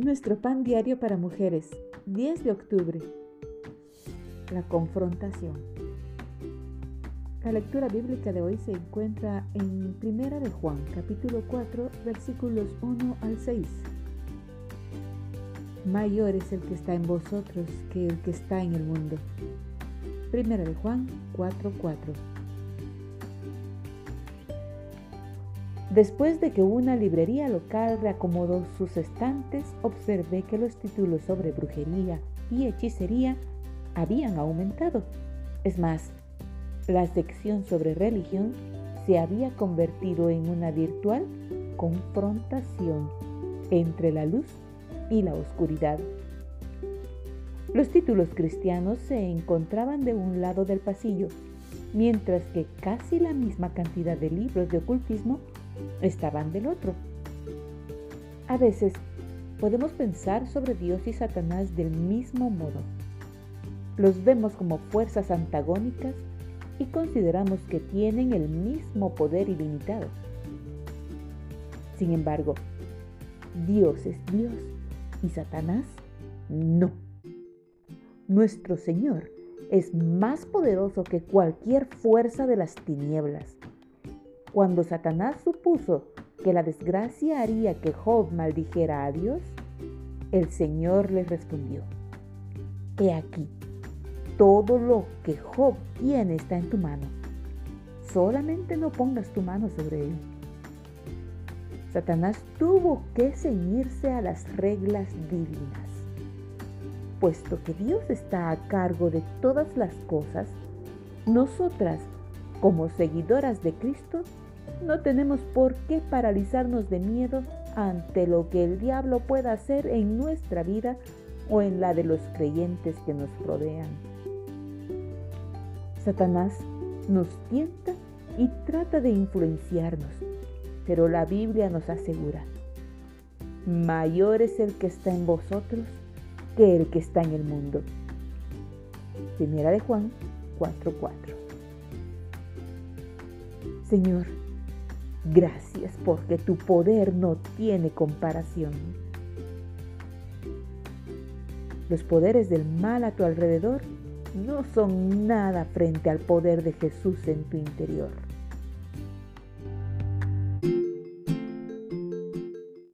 nuestro pan diario para mujeres, 10 de octubre. La confrontación. La lectura bíblica de hoy se encuentra en Primera de Juan, capítulo 4, versículos 1 al 6. Mayor es el que está en vosotros que el que está en el mundo. Primera de Juan 4, 4. Después de que una librería local reacomodó sus estantes, observé que los títulos sobre brujería y hechicería habían aumentado. Es más, la sección sobre religión se había convertido en una virtual confrontación entre la luz y la oscuridad. Los títulos cristianos se encontraban de un lado del pasillo, mientras que casi la misma cantidad de libros de ocultismo estaban del otro. A veces podemos pensar sobre Dios y Satanás del mismo modo. Los vemos como fuerzas antagónicas y consideramos que tienen el mismo poder ilimitado. Sin embargo, Dios es Dios y Satanás no. Nuestro Señor es más poderoso que cualquier fuerza de las tinieblas cuando Satanás supuso que la desgracia haría que Job maldijera a Dios, el Señor le respondió, He aquí, todo lo que Job tiene está en tu mano. Solamente no pongas tu mano sobre él. Satanás tuvo que ceñirse a las reglas divinas. Puesto que Dios está a cargo de todas las cosas, nosotras, como seguidoras de Cristo, no tenemos por qué paralizarnos de miedo ante lo que el diablo pueda hacer en nuestra vida o en la de los creyentes que nos rodean. Satanás nos tienta y trata de influenciarnos, pero la Biblia nos asegura, mayor es el que está en vosotros que el que está en el mundo. Primera de Juan 4:4. Señor, Gracias porque tu poder no tiene comparación. Los poderes del mal a tu alrededor no son nada frente al poder de Jesús en tu interior.